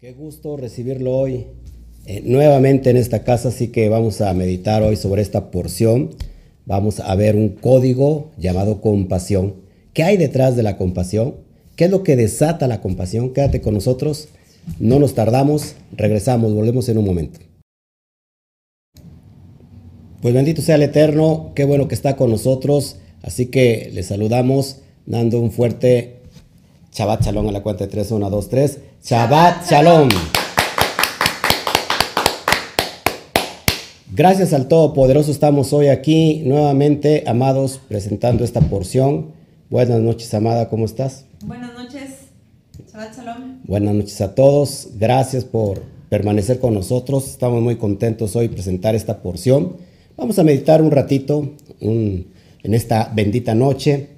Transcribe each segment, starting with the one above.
Qué gusto recibirlo hoy eh, nuevamente en esta casa, así que vamos a meditar hoy sobre esta porción. Vamos a ver un código llamado compasión. ¿Qué hay detrás de la compasión? ¿Qué es lo que desata la compasión? Quédate con nosotros, no nos tardamos, regresamos, volvemos en un momento. Pues bendito sea el Eterno, qué bueno que está con nosotros, así que le saludamos dando un fuerte Shabbat Shalom a la cuenta de 3, 1, 2, 3. Shabbat Shalom. Gracias al Todopoderoso estamos hoy aquí nuevamente, amados, presentando esta porción. Buenas noches, amada, ¿cómo estás? Buenas noches, Shabbat Shalom. Buenas noches a todos, gracias por permanecer con nosotros. Estamos muy contentos hoy presentar esta porción. Vamos a meditar un ratito en esta bendita noche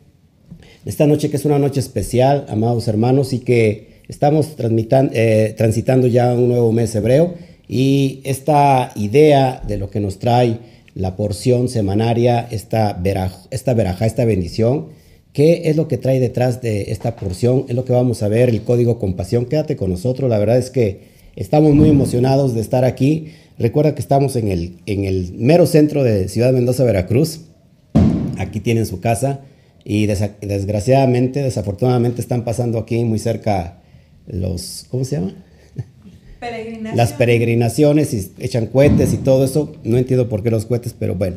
esta noche que es una noche especial, amados hermanos, y que estamos eh, transitando ya un nuevo mes hebreo y esta idea de lo que nos trae la porción semanaria, esta veraja, esta, veraja, esta bendición, ¿qué es lo que trae detrás de esta porción? Es lo que vamos a ver, el código compasión. Quédate con nosotros, la verdad es que estamos muy emocionados de estar aquí. Recuerda que estamos en el, en el mero centro de Ciudad Mendoza, Veracruz. Aquí tienen su casa. Y desgraciadamente, desafortunadamente, están pasando aquí muy cerca los, ¿cómo se llama? Las peregrinaciones y echan cohetes y todo eso. No entiendo por qué los cohetes, pero bueno,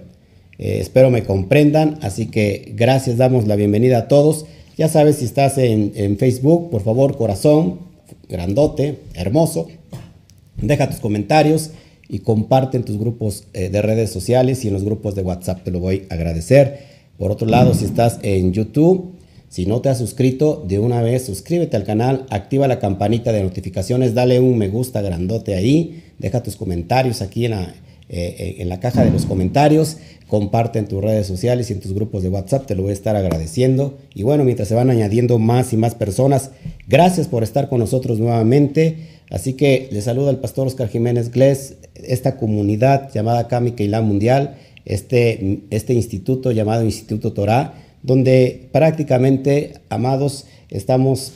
eh, espero me comprendan. Así que gracias, damos la bienvenida a todos. Ya sabes, si estás en, Facebook, por favor, corazón, grandote, hermoso, deja tus comentarios y comparte en tus grupos eh, de redes sociales y en los grupos de WhatsApp. Te lo voy a agradecer. Por otro lado, si estás en YouTube, si no te has suscrito, de una vez suscríbete al canal, activa la campanita de notificaciones, dale un me gusta grandote ahí, deja tus comentarios aquí en la, eh, eh, en la caja de los comentarios, comparte en tus redes sociales y en tus grupos de WhatsApp, te lo voy a estar agradeciendo. Y bueno, mientras se van añadiendo más y más personas, gracias por estar con nosotros nuevamente. Así que les saluda el pastor Oscar Jiménez Gles, esta comunidad llamada Kami Keilah Mundial este, este instituto llamado Instituto Torah, donde prácticamente, amados, estamos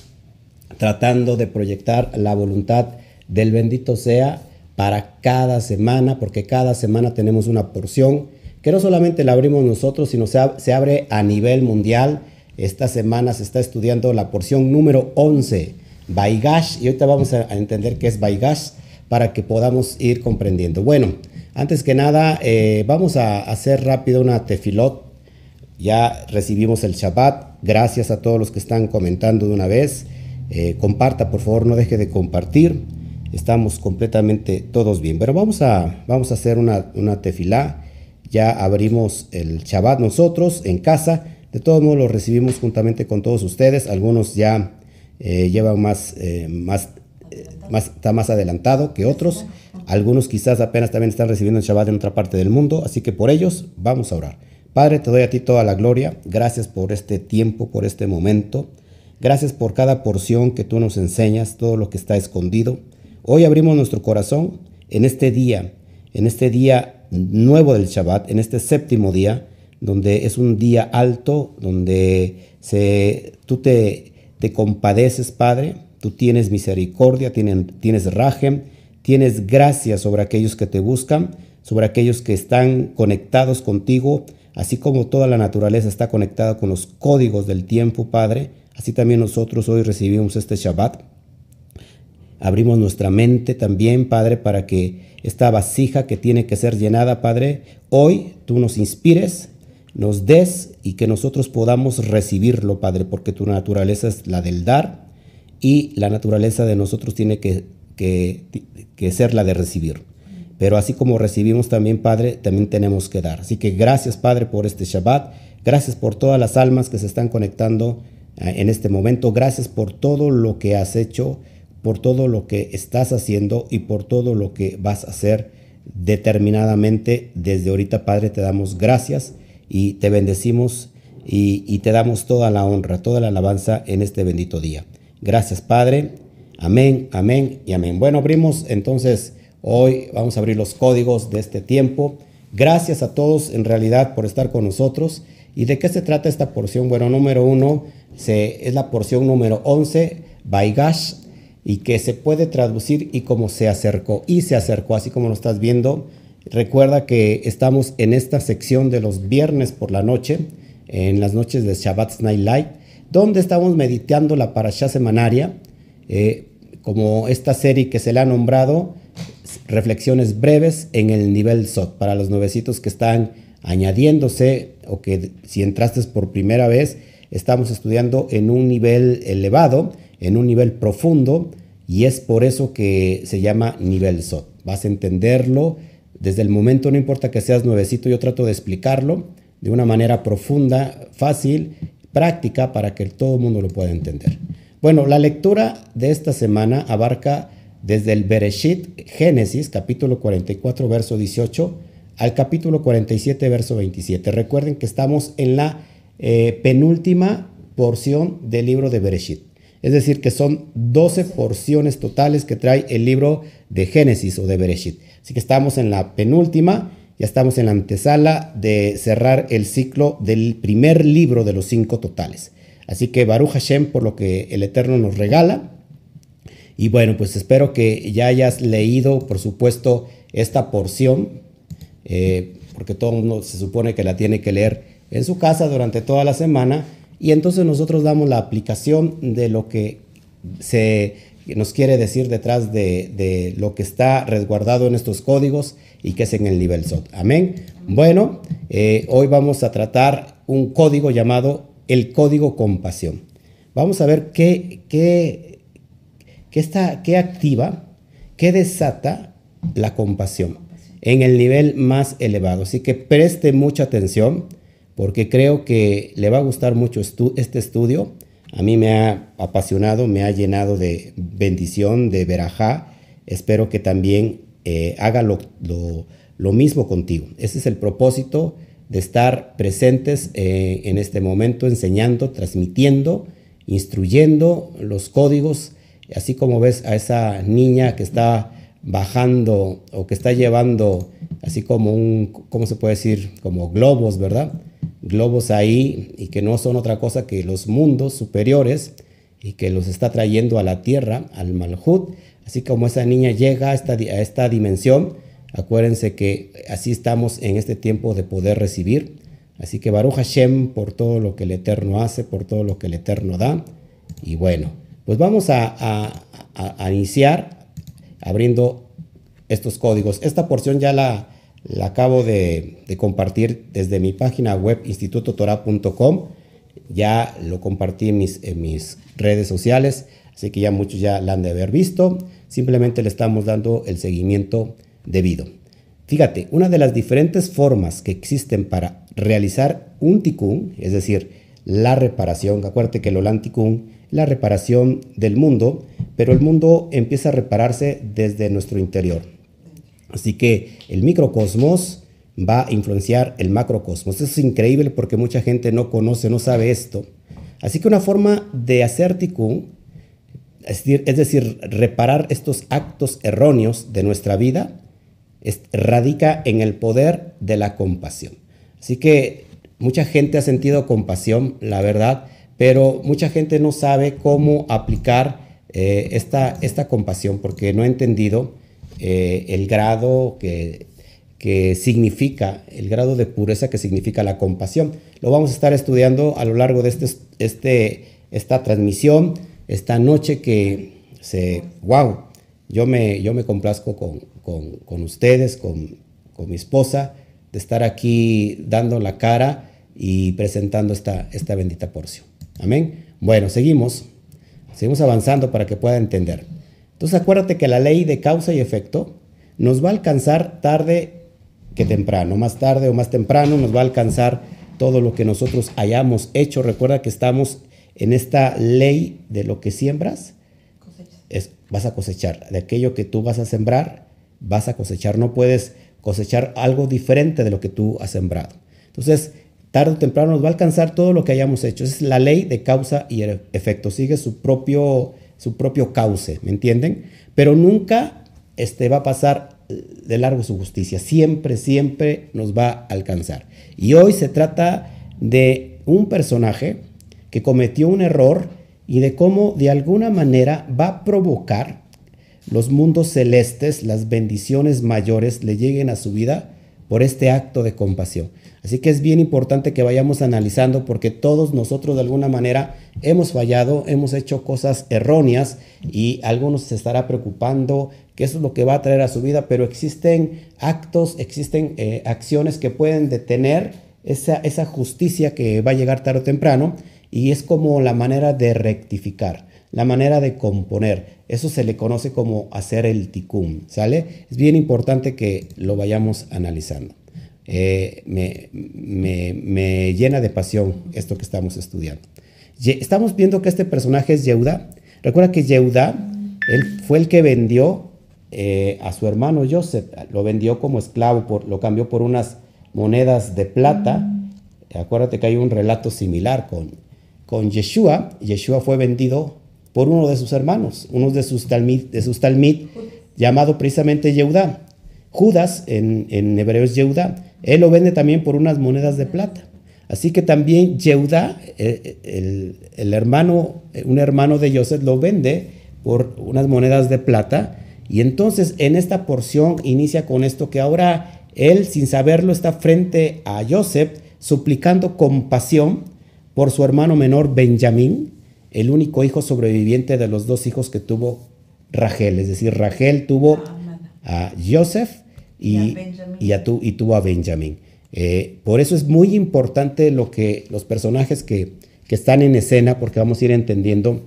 tratando de proyectar la voluntad del bendito sea para cada semana, porque cada semana tenemos una porción que no solamente la abrimos nosotros, sino se, se abre a nivel mundial. Esta semana se está estudiando la porción número 11, Baigash, y ahorita vamos a entender qué es Baigash para que podamos ir comprendiendo. Bueno, antes que nada, eh, vamos a hacer rápido una tefilot. Ya recibimos el Shabbat. Gracias a todos los que están comentando de una vez. Eh, comparta, por favor, no deje de compartir. Estamos completamente todos bien. Pero vamos a, vamos a hacer una, una tefilá. Ya abrimos el Shabbat nosotros en casa. De todos modos, lo recibimos juntamente con todos ustedes. Algunos ya eh, llevan más, más, más, está más adelantado que otros. Algunos quizás apenas también están recibiendo el Shabbat en otra parte del mundo, así que por ellos vamos a orar. Padre, te doy a ti toda la gloria. Gracias por este tiempo, por este momento. Gracias por cada porción que tú nos enseñas, todo lo que está escondido. Hoy abrimos nuestro corazón en este día, en este día nuevo del Shabbat, en este séptimo día, donde es un día alto, donde se, tú te, compadeces, Padre, tú tienes misericordia, tienes, tienes rajem, Tienes gracia sobre aquellos que te buscan, sobre aquellos que están conectados contigo, así como toda la naturaleza está conectada con los códigos del tiempo, Padre. Así también nosotros hoy recibimos este Shabbat. Abrimos nuestra mente también, Padre, para que esta vasija que tiene que ser llenada, Padre, hoy tú nos inspires, nos des y que nosotros podamos recibirlo, Padre, porque tu naturaleza es la del dar y la naturaleza de nosotros tiene que que, ser la de recibir. Pero así como recibimos también, Padre, también tenemos que dar. Así que gracias, Padre, por este Shabbat. Gracias por todas las almas que se están conectando eh, en este momento. Gracias por todo lo que has hecho, por todo lo que estás haciendo y por todo lo que vas a hacer determinadamente. Desde ahorita, Padre, te damos gracias y te bendecimos y te damos toda la honra, toda la alabanza en este bendito día. Gracias, Padre. Amén, amén y amén. Bueno, abrimos entonces hoy, vamos a abrir los códigos de este tiempo. Gracias a todos en realidad por estar con nosotros. ¿Y de qué se trata esta porción? Bueno, número uno se, es la porción número 11, Baigash. y que se puede traducir y cómo se acercó. Y se acercó, así como lo estás viendo. Recuerda que estamos en esta sección de los viernes por la noche, en las noches de Shabbat Night Light, donde estamos meditando la parashá semanaria, eh, como esta serie que se le ha nombrado reflexiones breves en el nivel SOT, para los nuevecitos que están añadiéndose o que si entraste por primera vez, estamos estudiando en un nivel elevado, en un nivel profundo, y es por eso que se llama nivel SOT. Vas a entenderlo desde el momento, no importa que seas nuevecito, yo trato de explicarlo de una manera profunda, fácil, práctica, para que todo el mundo lo pueda entender. Bueno, la lectura de esta semana abarca desde el Bereshit, Génesis, capítulo 44, verso 18, al capítulo 47, verso 27. Recuerden que estamos en la eh, penúltima porción del libro de Bereshit. Es decir, que son 12 porciones totales que trae el libro de Génesis o de Bereshit. Así que estamos en la penúltima, ya estamos en la antesala de cerrar el ciclo del primer libro de los cinco totales. Así que Baruch Hashem por lo que el Eterno nos regala. Y bueno, pues espero que ya hayas leído, por supuesto, esta porción, eh, porque todo mundo se supone que la tiene que leer en su casa durante toda la semana. Y entonces nosotros damos la aplicación de lo que se nos quiere decir detrás de, lo que está resguardado en estos códigos y que es en el nivel SOT. Amén. Bueno, eh, hoy vamos a tratar un código llamado el código compasión. Vamos a ver qué, qué, qué, está, qué activa, qué desata la compasión en el nivel más elevado. Así que preste mucha atención porque creo que le va a gustar mucho este estudio a mí me ha apasionado, me ha llenado de bendición, de verajá. Espero que también eh, haga lo, mismo contigo. Ese es el propósito de estar presentes eh, en este momento, enseñando, transmitiendo, instruyendo los códigos, así como ves a esa niña que está bajando o que está llevando así como un, ¿cómo se puede decir? Como globos, ¿verdad? globos ahí y que no son otra cosa que los mundos superiores y que los está trayendo a la tierra, al Malhut. Así como esa niña llega a esta, a esta dimensión, acuérdense que así estamos en este tiempo de poder recibir. Así que Baruch Hashem por todo lo que el Eterno hace, por todo lo que el Eterno da. Y bueno, pues vamos a, a iniciar abriendo estos códigos. Esta porción ya la, la acabo de, compartir desde mi página web institutotora.com. Ya lo compartí en mis, mis redes sociales, así que ya muchos ya la han de haber visto. Simplemente le estamos dando el seguimiento debido. Fíjate, una de las diferentes formas que existen para realizar un tikkun, es decir, la reparación, acuérdate que el Olan tikkun, la reparación del mundo, pero el mundo empieza a repararse desde nuestro interior. Así que el microcosmos va a influenciar el macrocosmos. Eso es increíble porque mucha gente no conoce, no sabe esto. Así que una forma de hacer tikkun, es decir, reparar estos actos erróneos de nuestra vida, radica en el poder de la compasión. Así que mucha gente ha sentido compasión, la verdad, pero mucha gente no sabe cómo aplicar eh, esta, esta compasión porque no ha entendido eh, el grado que, que significa, el grado de pureza que significa la compasión. Lo vamos a estar estudiando a lo largo de este, este, esta transmisión, esta noche que se, wow, yo me, yo me complazco con, con, ustedes, con, con, mi esposa, de estar aquí dando la cara y presentando esta, esta bendita porción. Amén. Bueno, seguimos, seguimos avanzando para que pueda entender. Entonces acuérdate que la ley de causa y efecto nos va a alcanzar tarde que temprano, más tarde o más temprano nos va a alcanzar todo lo que nosotros hayamos hecho. Recuerda que estamos en esta ley de lo que siembras, vas a cosechar. De aquello que tú vas a sembrar, vas a cosechar. No puedes cosechar algo diferente de lo que tú has sembrado. Entonces, tarde o temprano nos va a alcanzar todo lo que hayamos hecho. Es la ley de causa y efecto. Sigue su propio su propio cauce, ¿me entienden? Pero nunca este, va a pasar de largo su justicia, siempre, siempre nos va a alcanzar. Y hoy se trata de un personaje que cometió un error y de cómo de alguna manera va a provocar los mundos celestes, las bendiciones mayores le lleguen a su vida por este acto de compasión. Así que es bien importante que vayamos analizando porque todos nosotros de alguna manera hemos fallado, hemos hecho cosas erróneas y algunos se estará preocupando que eso es lo que va a traer a su vida, pero existen actos, existen eh, acciones que pueden detener esa, esa justicia que va a llegar tarde o temprano y es como la manera de rectificar, la manera de componer. Eso se le conoce como hacer el tikkun, ¿sale? Es bien importante que lo vayamos analizando. Eh, me, me, llena de pasión esto que estamos estudiando. Estamos viendo que este personaje es Yehuda. Recuerda que Yehuda, él fue el que vendió eh, a su hermano Joseph, lo vendió como esclavo, por, lo cambió por unas monedas de plata. Acuérdate que hay un relato similar con, con Yeshua. Yeshua fue vendido por uno de sus hermanos, uno de sus talmid, de sus talmid llamado precisamente Yehuda. Judas, en, en hebreo es Yehuda, él lo vende también por unas monedas de plata. Así que también Yehuda, eh, el, hermano, un hermano de Joseph, lo vende por unas monedas de plata. Y entonces en esta porción inicia con esto que ahora él, sin saberlo, está frente a Joseph, suplicando compasión por su hermano menor Benjamín, el único hijo sobreviviente de los dos hijos que tuvo Rachel. Es decir, Rachel tuvo a Joseph y, y, a, y tuvo a Benjamín. Eh, por eso es muy importante lo que los personajes que, que, están en escena, porque vamos a ir entendiendo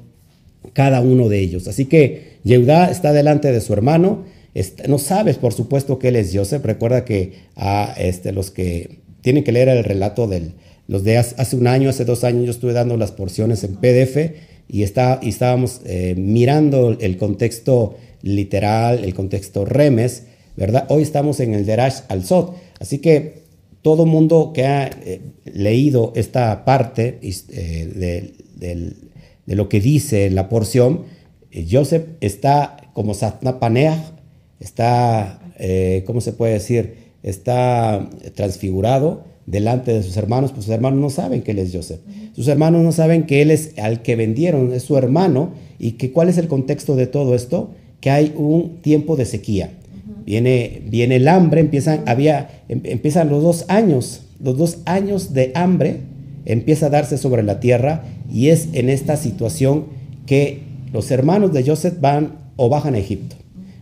cada uno de ellos. Así que Yehuda está delante de su hermano. no sabes, por supuesto, que él es Joseph. Recuerda que a este, los que tienen que leer el relato de los de hace un año, hace dos años, yo estuve dando las porciones en PDF y, está, y estábamos eh, mirando el contexto literal, el contexto remes ¿verdad? Hoy estamos en el Derash al Sot, así que todo mundo que ha eh, leído esta parte eh, de, lo que dice la porción, Joseph está como Satnapanea, está, ¿cómo se puede decir? Está transfigurado delante de sus hermanos, pues sus hermanos no saben que él es Joseph. Sus hermanos no saben que él es al que vendieron, es su hermano, y que cuál es el contexto de todo esto, que hay un tiempo de sequía viene, viene el hambre, empiezan, había, em, empiezan los dos años, los dos años de hambre empieza a darse sobre la tierra y es en esta situación que los hermanos de Joseph van o bajan a Egipto.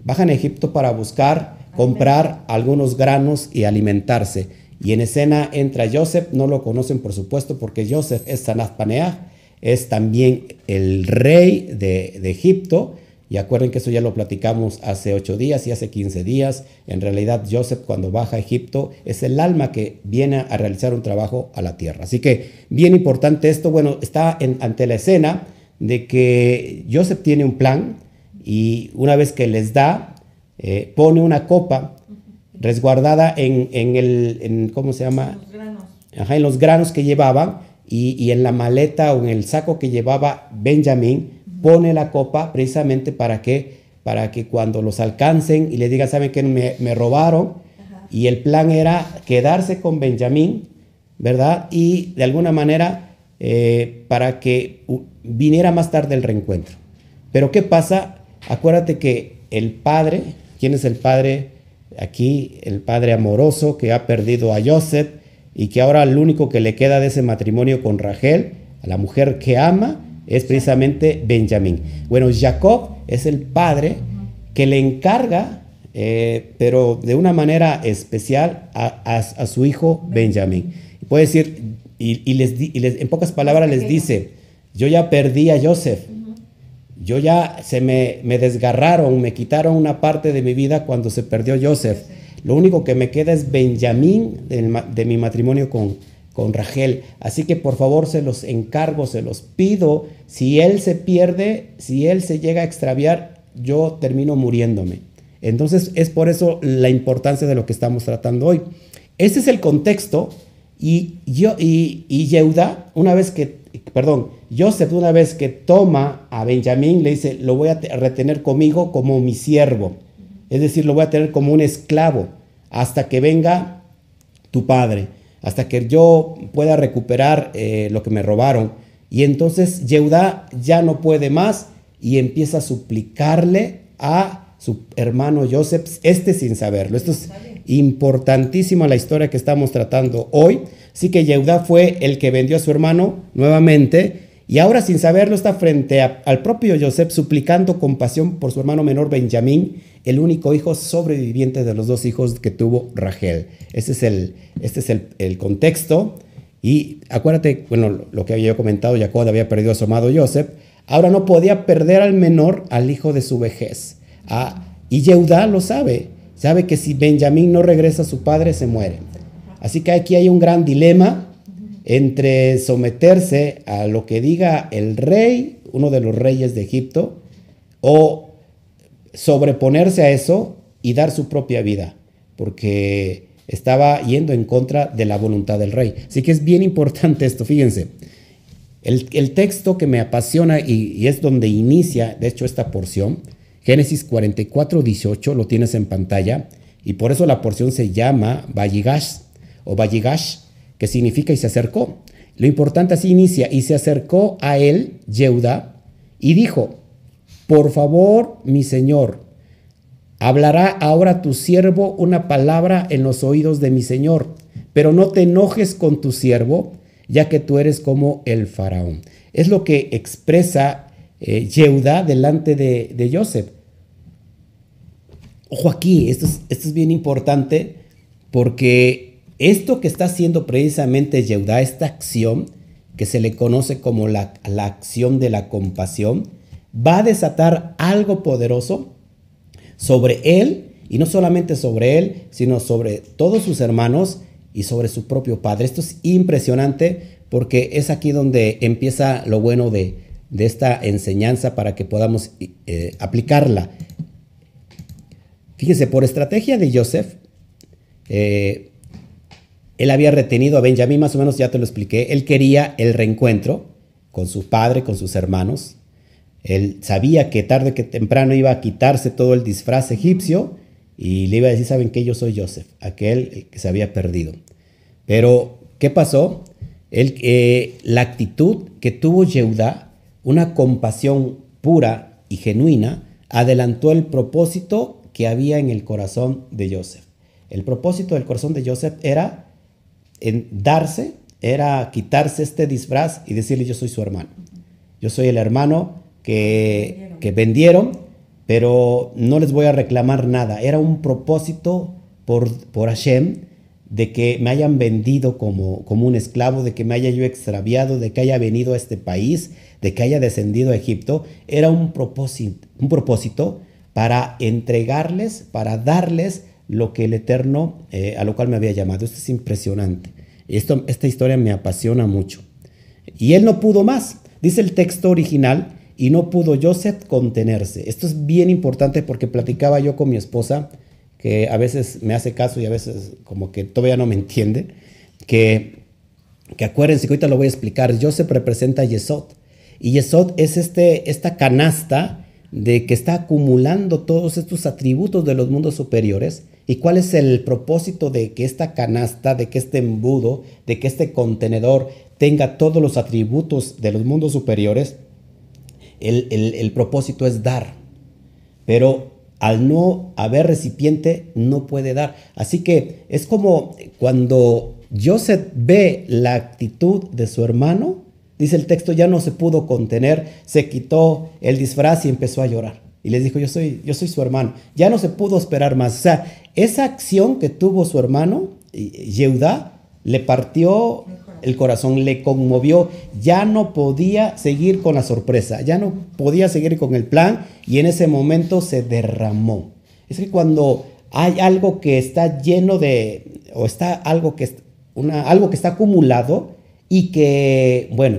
Bajan a Egipto para buscar comprar algunos granos y alimentarse. Y en escena entra Joseph, no lo conocen por supuesto porque Joseph es Sanaz Paneah, es también el rey de, Egipto, y acuerden que eso ya lo platicamos hace ocho días y hace 15 días. En realidad, Joseph cuando baja a Egipto es el alma que viene a realizar un trabajo a la tierra. Así que bien importante esto. Bueno, está ante la escena de que Joseph tiene un plan y una vez que les da, eh, pone una copa resguardada en, el, ¿cómo se llama? Los granos. Ajá, en los granos que llevaba y, y en la maleta o en el saco que llevaba Benjamín pone la copa precisamente para que, para que cuando los alcancen y le digan, ¿saben que me, robaron? Y el plan era quedarse con Benjamín, ¿verdad? Y de alguna manera eh, para que viniera más tarde el reencuentro. Pero ¿qué pasa? Acuérdate que el padre, ¿quién es el padre? Aquí, el padre amoroso que ha perdido a Joseph y que ahora lo único que le queda de ese matrimonio con Rachel, a la mujer que ama, es precisamente Benjamín. Bueno, Jacob es el padre que le encarga, eh, pero de una manera especial, a, su hijo Benjamín. Puede decir, y, les, en pocas palabras les dice, yo ya perdí a Joseph. Yo ya se me, me, desgarraron, me quitaron una parte de mi vida cuando se perdió Joseph. Lo único que me queda es Benjamín de mi matrimonio con, con Rachel. Así que por favor se los encargo, se los pido. Si él se pierde, si él se llega a extraviar, yo termino muriéndome. Entonces es por eso la importancia de lo que estamos tratando hoy. Ese es el contexto y, yo, y, y una vez que, perdón, Joseph una vez que toma a Benjamín, le dice, lo voy a retener conmigo como mi siervo. Es decir, lo voy a tener como un esclavo hasta que venga tu padre hasta que yo pueda recuperar eh, lo que me robaron. Y entonces Yehudá ya no puede más y empieza a suplicarle a su hermano Joseph, este sin saberlo. Esto es importantísimo la historia que estamos tratando hoy. Así que Yehudá fue el que vendió a su hermano nuevamente y ahora sin saberlo está frente al propio Joseph suplicando compasión por su hermano menor Benjamín, el único hijo sobreviviente de los dos hijos que tuvo Rachel. Este es el, este es el, contexto. Y acuérdate, bueno, lo que había comentado, Jacob había perdido a su amado Joseph. Ahora no podía perder al menor, al hijo de su vejez. Ah, y Yehudá lo sabe. Sabe que si Benjamín no regresa a su padre, se muere. Así que aquí hay un gran dilema entre someterse a lo que diga el rey, uno de los reyes de Egipto, o sobreponerse a eso y dar su propia vida, porque estaba yendo en contra de la voluntad del rey. Así que es bien importante esto, fíjense. El, texto que me apasiona y, es donde inicia, de hecho, esta porción, Génesis 44, 18, lo tienes en pantalla, y por eso la porción se llama Vayigash o Vayigash, que significa y se acercó. Lo importante así inicia, y se acercó a él, Yehuda, y dijo, por favor, mi señor, hablará ahora tu siervo una palabra en los oídos de mi señor, pero no te enojes con tu siervo, ya que tú eres como el faraón. Es lo que expresa eh, delante de, de, Joseph. Ojo aquí, esto es, esto es bien importante porque esto que está haciendo precisamente Yehuda, esta acción que se le conoce como la, la acción de la compasión, va a desatar algo poderoso sobre él, y no solamente sobre él, sino sobre todos sus hermanos y sobre su propio padre. Esto es impresionante porque es aquí donde empieza lo bueno de, esta enseñanza para que podamos eh, aplicarla. Fíjense, por estrategia de Joseph, eh, él había retenido a Benjamín, más o menos ya te lo expliqué, él quería el reencuentro con su padre, con sus hermanos, él sabía que tarde que temprano iba a quitarse todo el disfraz egipcio y le iba a decir, ¿saben qué? Yo soy Joseph, aquel que se había perdido. Pero, ¿qué pasó? Eh, la actitud que tuvo Yehuda, una compasión pura y genuina, adelantó el propósito que había en el corazón de Joseph. El propósito del corazón de Joseph era en darse, era quitarse este disfraz y decirle yo soy su hermano. Yo soy el hermano que, vendieron. pero no les voy a reclamar nada. Era un propósito por, por Hashem de que me hayan vendido como, como un esclavo, de que me haya yo extraviado, de que haya venido a este país, de que haya descendido a Egipto. Era un propósito, un propósito para entregarles, para darles lo que el Eterno, eh, a lo cual me había llamado. Esto es impresionante. Esto, esta historia me apasiona mucho. Y él no pudo más. Dice el texto original y no pudo Joseph contenerse. Esto es bien importante porque platicaba yo con mi esposa, que a veces me hace caso y a veces como que todavía no me entiende, que, que acuérdense que ahorita lo voy a explicar, Joseph representa a Yesod, y Yesod es este, esta canasta de que está acumulando todos estos atributos de los mundos superiores, y cuál es el propósito de que esta canasta, de que este embudo, de que este contenedor tenga todos los atributos de los mundos superiores, el, propósito es dar, pero al no haber recipiente no puede dar. Así que es como cuando Joseph ve la actitud de su hermano, dice el texto, ya no se pudo contener, se quitó el disfraz y empezó a llorar. Y les dijo, yo soy, yo soy su hermano. Ya no se pudo esperar más. O sea, esa acción que tuvo su hermano, Yehuda, le partió el corazón le conmovió, ya no podía seguir con la sorpresa, ya no podía seguir con el plan y en ese momento se derramó. Es que cuando hay algo que está lleno de, o está algo que, una, algo que está acumulado y que, bueno,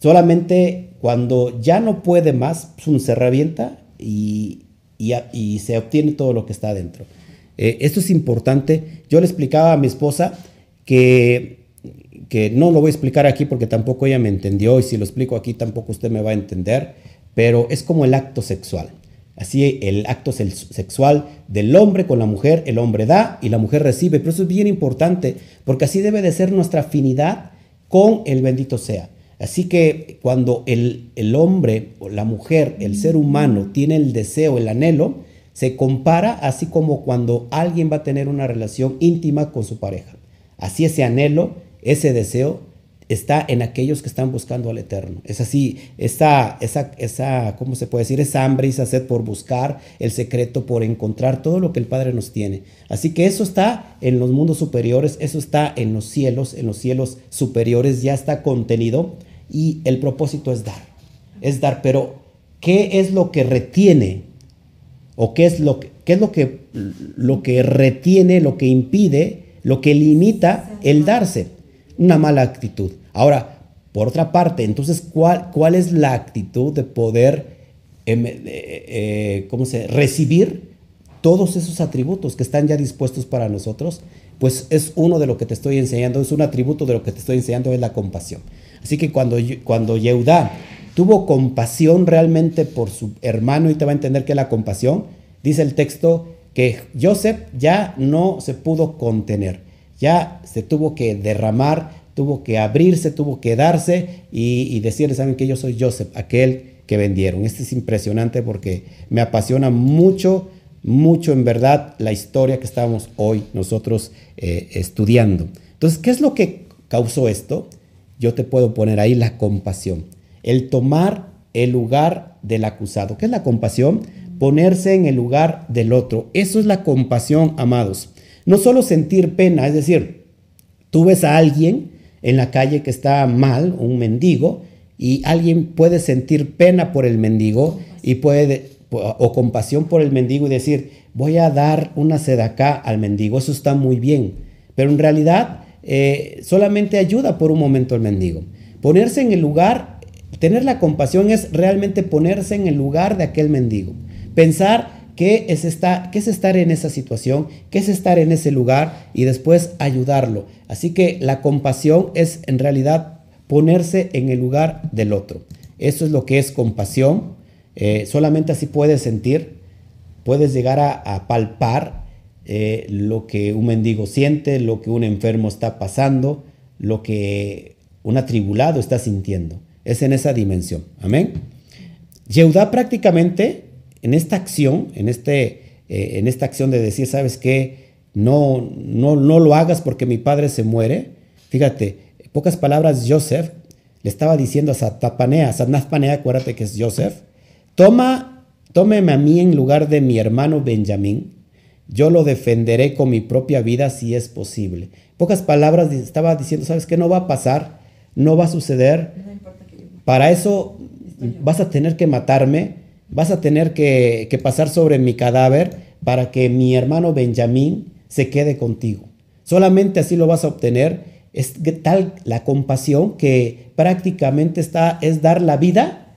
solamente cuando ya no puede más, se revienta y, se obtiene todo lo que está adentro. Eh, esto es importante. Yo le explicaba a mi esposa que que no lo voy a explicar aquí porque tampoco ella me entendió y si lo explico aquí tampoco usted me va a entender, pero es como el acto sexual. Así el acto sexual del hombre con la mujer, el hombre da y la mujer recibe, pero eso es bien importante porque así debe de ser nuestra afinidad con el bendito sea. Así que cuando el, el hombre o la mujer, el ser humano, tiene el deseo, el anhelo, se compara así como cuando alguien va a tener una relación íntima con su pareja. Así ese anhelo, ese deseo está en aquellos que están buscando al Eterno. Es así, esa, esa, esa, ¿cómo se puede decir? Esa hambre y esa sed por buscar el secreto, por encontrar todo lo que el Padre nos tiene. Así que eso está en los mundos superiores, eso está en los cielos, en los cielos superiores, ya está contenido y el propósito es dar, es dar, pero ¿qué es lo que retiene? ¿O qué es lo que, qué es lo que, lo que retiene, lo que impide, lo que limita el darse? Una mala actitud. Ahora, por otra parte, entonces, ¿cuál, cuál es la actitud de poder, em, eh, eh, ¿cómo se recibir todos esos atributos que están ya dispuestos para nosotros? Pues es uno de lo que te estoy enseñando, es un atributo de lo que te estoy enseñando, es la compasión. Así que cuando, cuando tuvo compasión realmente por su hermano, y te va a entender que la compasión, dice el texto que Joseph ya no se pudo contener, ya se tuvo que derramar tuvo que abrirse, tuvo que darse y, y decirle, saben que yo soy Joseph, aquel que vendieron. Este es impresionante porque me apasiona mucho, mucho en verdad la historia que estamos hoy nosotros eh, estudiando. Entonces, ¿qué es lo que causó esto? Yo te puedo poner ahí la compasión, el tomar el lugar del acusado. ¿Qué es la compasión? Ponerse en el lugar del otro. Eso es la compasión, amados. No solo sentir pena, es decir, tú ves a alguien en la calle que está mal, un mendigo, y alguien puede sentir pena por el mendigo y puede, o compasión por el mendigo y decir, voy a dar una acá al mendigo, eso está muy bien, pero en realidad eh, solamente ayuda por un momento al mendigo. Ponerse en el lugar, tener la compasión es realmente ponerse en el lugar de aquel mendigo, pensar qué es, estar, qué es estar en esa situación, qué es estar en ese lugar y después ayudarlo. Así que la compasión es en realidad ponerse en el lugar del otro. Eso es lo que es compasión. Eh, solamente así puedes sentir, puedes llegar a, palpar eh, lo que un mendigo siente, lo que un enfermo está pasando, lo que un atribulado está sintiendo. Es en esa dimensión. Amén. Yehudá prácticamente en esta acción, en, este, eh, en esta acción de decir, ¿sabes qué? No, no, no lo hagas porque mi padre se muere. Fíjate, pocas palabras, Joseph le estaba diciendo a Satapanea, Satnazpanea, acuérdate que es Joseph, toma, tómeme a mí en lugar de mi hermano Benjamín, yo lo defenderé con mi propia vida si es posible. Pocas palabras estaba diciendo, ¿sabes qué? No va a pasar, no va a suceder. Para eso vas a tener que matarme, vas a tener que, pasar sobre mi cadáver para que mi hermano Benjamín se quede contigo. Solamente así lo vas a obtener. Es tal la compasión que prácticamente está, es dar la vida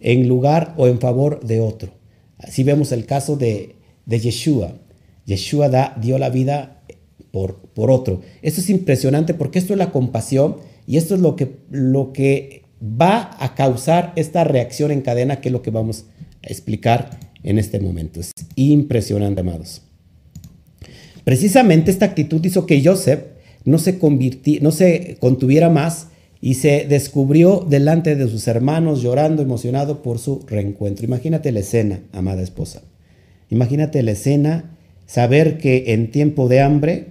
en lugar o en favor de otro. Así vemos el caso de, de Yeshua. Yeshua da, dio la vida por, por otro. Esto es impresionante porque esto es la compasión y esto es lo que, lo que va a causar esta reacción en cadena que es lo que vamos a explicar en este momento. Es impresionante, amados. Precisamente esta actitud hizo que Joseph no se, no se contuviera más y se descubrió delante de sus hermanos llorando, emocionado por su reencuentro. Imagínate la escena, amada esposa. Imagínate la escena, saber que en tiempo de hambre,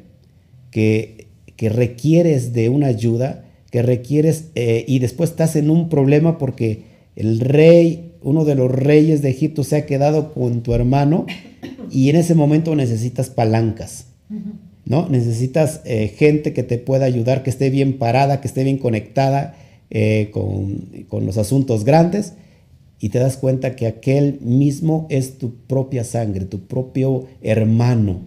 que, que requieres de una ayuda, que requieres, eh, y después estás en un problema porque el rey uno de los reyes de Egipto se ha quedado con tu hermano y en ese momento necesitas palancas, ¿no? Necesitas eh, gente que te pueda ayudar, que esté bien parada, que esté bien conectada eh, con, los asuntos grandes y te das cuenta que aquel mismo es tu propia sangre, tu propio hermano.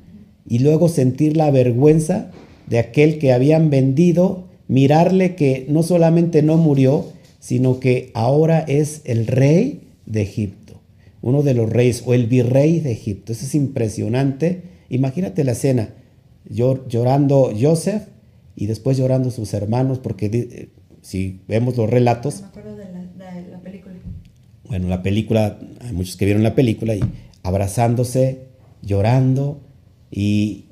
Y luego sentir la vergüenza de aquel que habían vendido, mirarle que no solamente no murió, sino que ahora es el rey de Egipto, uno de los reyes o el virrey de Egipto. Eso es impresionante. Imagínate la escena, llorando Joseph y después llorando sus hermanos, porque eh, si vemos los relatos acuerdo de la, película. Bueno, la película, hay muchos que vieron la película y abrazándose, llorando y,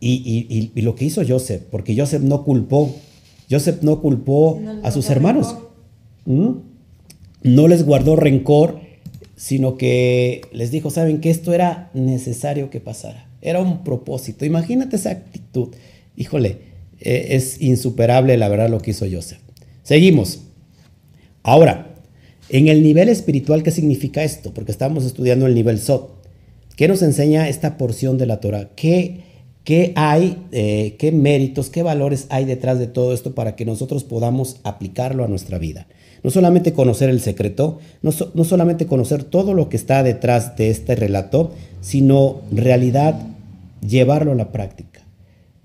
y, y, lo que hizo Joseph, porque Joseph no culpó, Joseph no culpó a sus hermanos. no les guardó rencor, sino que les dijo, saben que esto era necesario que pasara, era un propósito. Imagínate esa actitud. Híjole, eh, es insuperable la verdad lo que hizo Joseph. Seguimos. Ahora, en el nivel espiritual, ¿qué significa esto? Porque estamos estudiando el nivel Sot. ¿Qué nos enseña esta porción de la Torah? ¿Qué, qué hay, eh, qué méritos, qué valores hay detrás de todo esto para que nosotros podamos aplicarlo a nuestra vida? No solamente conocer el secreto, no, solamente conocer todo lo que está detrás de este relato, sino realidad llevarlo a la práctica.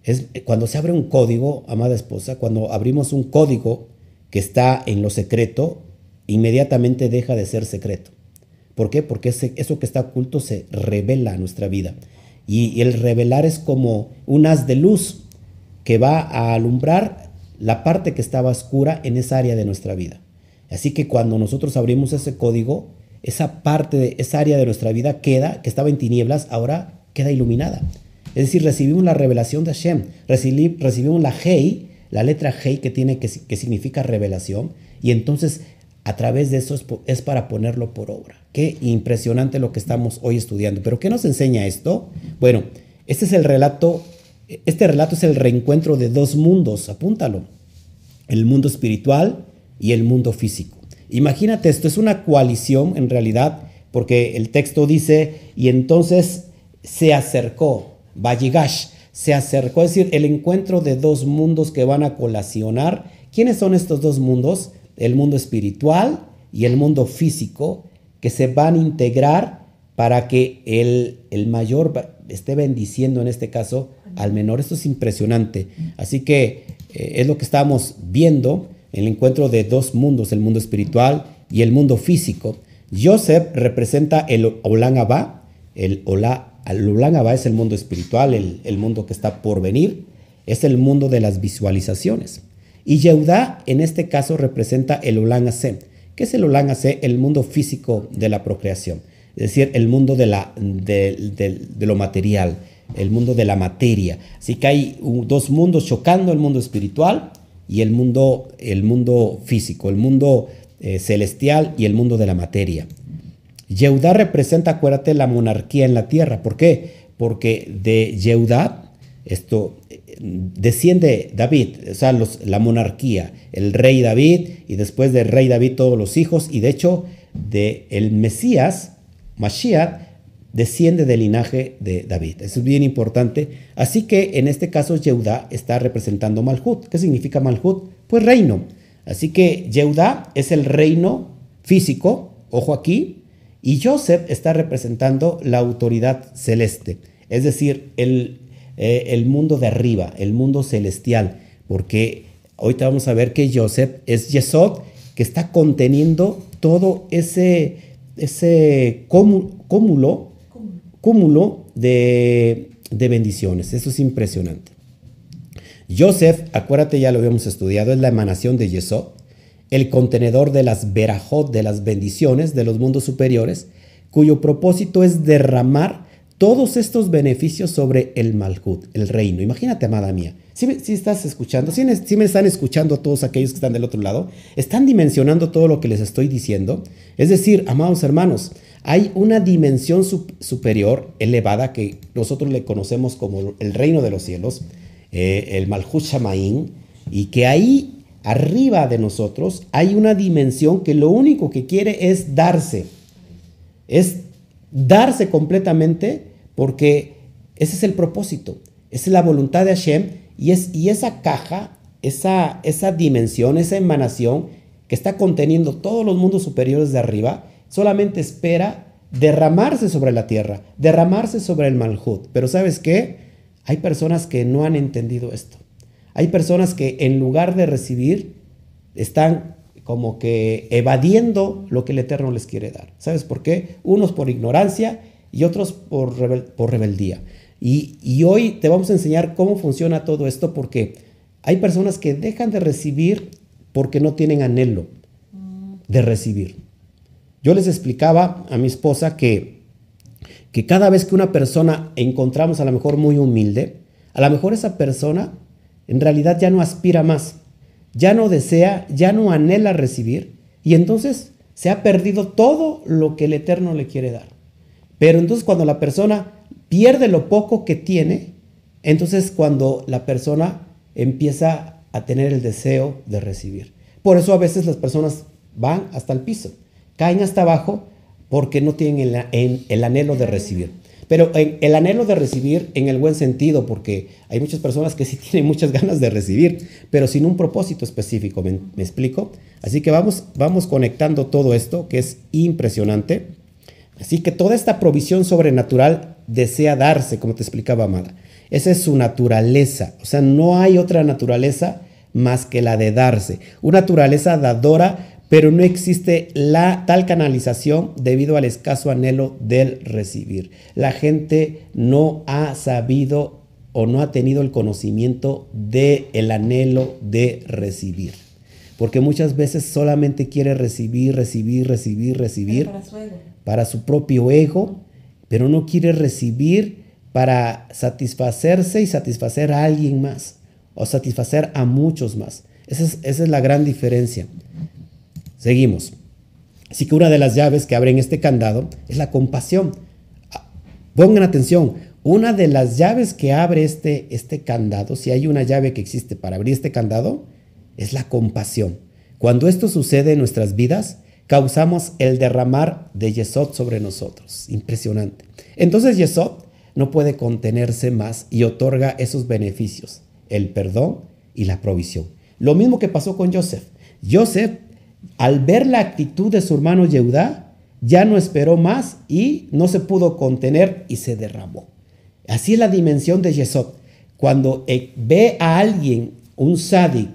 Es, cuando se abre un código, amada esposa, cuando abrimos un código que está en lo secreto, inmediatamente deja de ser secreto. ¿Por qué? Porque eso que está oculto se revela a nuestra vida. Y, el revelar es como un haz de luz que va a alumbrar la parte que estaba oscura en esa área de nuestra vida. Así que cuando nosotros abrimos ese código, esa parte esa área de nuestra vida queda, que estaba en tinieblas, ahora queda iluminada. Es decir, recibimos la revelación de Hashem, recibimos la Hei, la letra Hei que, tiene, que, que significa revelación, y entonces a través de eso es, para ponerlo por obra. Qué impresionante lo que estamos hoy estudiando. Pero ¿qué nos enseña esto? Bueno, este es el relato, este relato es el reencuentro de dos mundos, apúntalo. El mundo espiritual y el mundo físico. Imagínate esto, es una coalición en realidad, porque el texto dice, y entonces se acercó, Valligash, se acercó, es decir, el encuentro de dos mundos que van a colacionar. ¿Quiénes son estos dos mundos? El mundo espiritual y el mundo físico que se van a integrar para que el, el mayor esté bendiciendo en este caso al menor. Esto es impresionante. Así que eh, es lo que estamos viendo, el encuentro de dos mundos, el mundo espiritual y el mundo físico. Joseph representa el Olam Abba, el Olam Abba es el mundo espiritual, el, el mundo que está por venir, es el mundo de las visualizaciones. Y Yehudá en este caso representa el Olam Ase. ¿Qué es el Olam Ase? El mundo físico de la procreación, es decir, el mundo de, la, de, lo material, el mundo de la materia. Así que hay dos mundos chocando, el mundo espiritual y el mundo, el mundo físico, el mundo eh, celestial y el mundo de la materia. Yehudá representa, acuérdate, la monarquía en la tierra. ¿Por qué? Porque de Yehudá esto desciende David, o sea, la monarquía, el rey David y después del rey David todos los hijos y de hecho de el Mesías, Mashiach, desciende del linaje de David. Eso es bien importante. Así que en este caso Yehudá está representando Malhut. ¿Qué significa Malhut? Pues reino. Así que Yehudá es el reino físico, ojo aquí, y Joseph está representando la autoridad celeste, es decir, el, eh, el mundo de arriba, el mundo celestial, porque ahorita vamos a ver que Joseph es Yesod, que está conteniendo todo ese, ese cúmulo, cúmulo de, bendiciones. Eso es impresionante. Joseph, acuérdate, ya lo habíamos estudiado, es la emanación de Yesod, el contenedor de las verajot, de las bendiciones de los mundos superiores, cuyo propósito es derramar todos estos beneficios sobre el Malhut, el reino. Imagínate, amada mía, si, estás escuchando, si, me están escuchando todos aquellos que están del otro lado, están dimensionando todo lo que les estoy diciendo. Es decir, amados hermanos, hay una dimensión superior, elevada, que nosotros le conocemos como el reino de los cielos, eh, el Malhut Shamaín, y que ahí arriba de nosotros hay una dimensión que lo único que quiere es darse, es darse completamente porque ese es el propósito, es la voluntad de Hashem y, es, y esa caja, esa, esa dimensión, esa emanación que está conteniendo todos los mundos superiores de arriba, solamente espera derramarse sobre la tierra, derramarse sobre el Malhut. Pero ¿sabes qué? Hay personas que no han entendido esto. Hay personas que en lugar de recibir, están como que evadiendo lo que el Eterno les quiere dar. ¿Sabes por qué? Unos por ignorancia y otros por, rebeldía. Y, hoy te vamos a enseñar cómo funciona todo esto porque hay personas que dejan de recibir porque no tienen anhelo de recibir. Yo les explicaba a mi esposa que, que cada vez que una persona encontramos a lo mejor muy humilde, a lo mejor esa persona en realidad ya no aspira más, ya no desea, ya no anhela recibir, y entonces se ha perdido todo lo que el Eterno le quiere dar. Pero entonces cuando la persona pierde lo poco que tiene, entonces cuando la persona empieza a tener el deseo de recibir. Por eso a veces las personas van hasta el piso, caen hasta abajo porque no tienen el, anhelo de recibir. Pero el anhelo de recibir en el buen sentido, porque hay muchas personas que sí tienen muchas ganas de recibir, pero sin un propósito específico, ¿me, explico? Así que vamos, vamos conectando todo esto, que es impresionante. Así que toda esta provisión sobrenatural desea darse, como te explicaba Amada. Esa es su naturaleza. O sea, no hay otra naturaleza más que la de darse. Una naturaleza dadora pero no existe la tal canalización debido al escaso anhelo del recibir. La gente no ha sabido o no ha tenido el conocimiento del el anhelo de recibir. Porque muchas veces solamente quiere recibir, recibir, recibir, recibir. Para su propio ego, pero no quiere recibir para satisfacerse y satisfacer a alguien más o satisfacer a muchos más. Esa es, esa es la gran diferencia. Seguimos. Así que una de las llaves que abren este candado es la compasión. Pongan atención, una de las llaves que abre este, este candado, si hay una llave que existe para abrir este candado, es la compasión. Cuando esto sucede en nuestras vidas, causamos el derramar de Yesod sobre nosotros. Impresionante. Entonces Yesod no puede contenerse más y otorga esos beneficios, el perdón y la provisión. Lo mismo que pasó con Joseph. Joseph al ver la actitud de su hermano Yehudá, ya no esperó más y no se pudo contener y se derramó. Así es la dimensión de Yesod. Cuando eh, ve a alguien, un sádic,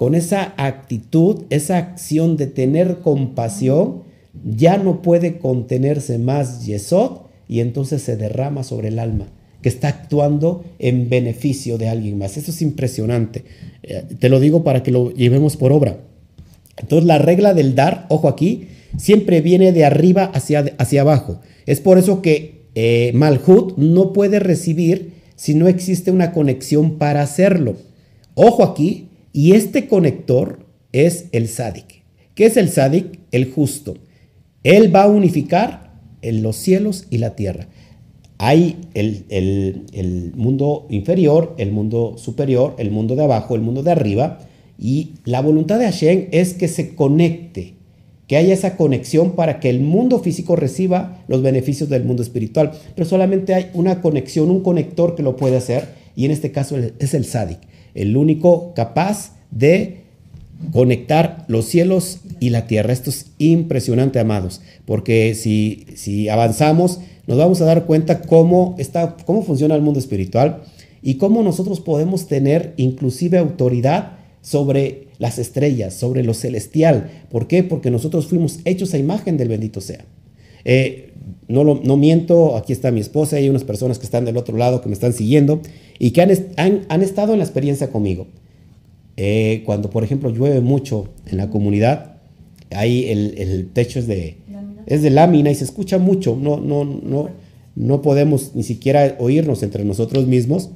con esa actitud, esa acción de tener compasión, ya no puede contenerse más Yesod y entonces se derrama sobre el alma, que está actuando en beneficio de alguien más. Eso es impresionante. Eh, te lo digo para que lo llevemos por obra. Entonces la regla del dar, ojo aquí, siempre viene de arriba hacia, hacia abajo. Es por eso que eh, Malhut no puede recibir si no existe una conexión para hacerlo. Ojo aquí, y este conector es el Sadik. ¿Qué es el Sadik? El justo. Él va a unificar en los cielos y la tierra. Hay el, mundo inferior, el mundo superior, el mundo de abajo, el mundo de arriba y la voluntad de Hashem es que se conecte, que haya esa conexión para que el mundo físico reciba los beneficios del mundo espiritual. Pero solamente hay una conexión, un conector que lo puede hacer, y en este caso es el Sadik, el único capaz de conectar los cielos y la tierra. Esto es impresionante, amados, porque si, si avanzamos, nos vamos a dar cuenta cómo, está, cómo funciona el mundo espiritual y cómo nosotros podemos tener inclusive autoridad sobre las estrellas, sobre lo celestial. ¿Por qué? Porque nosotros fuimos hechos a imagen del bendito sea. Eh, no, no miento, aquí está mi esposa y hay unas personas que están del otro lado que me están siguiendo y que han, han, estado en la experiencia conmigo. Eh, cuando, por ejemplo, llueve mucho en la comunidad, ahí el, el techo es de, lámina. es de lámina y se escucha mucho, no, no, no, no podemos ni siquiera oírnos entre nosotros mismos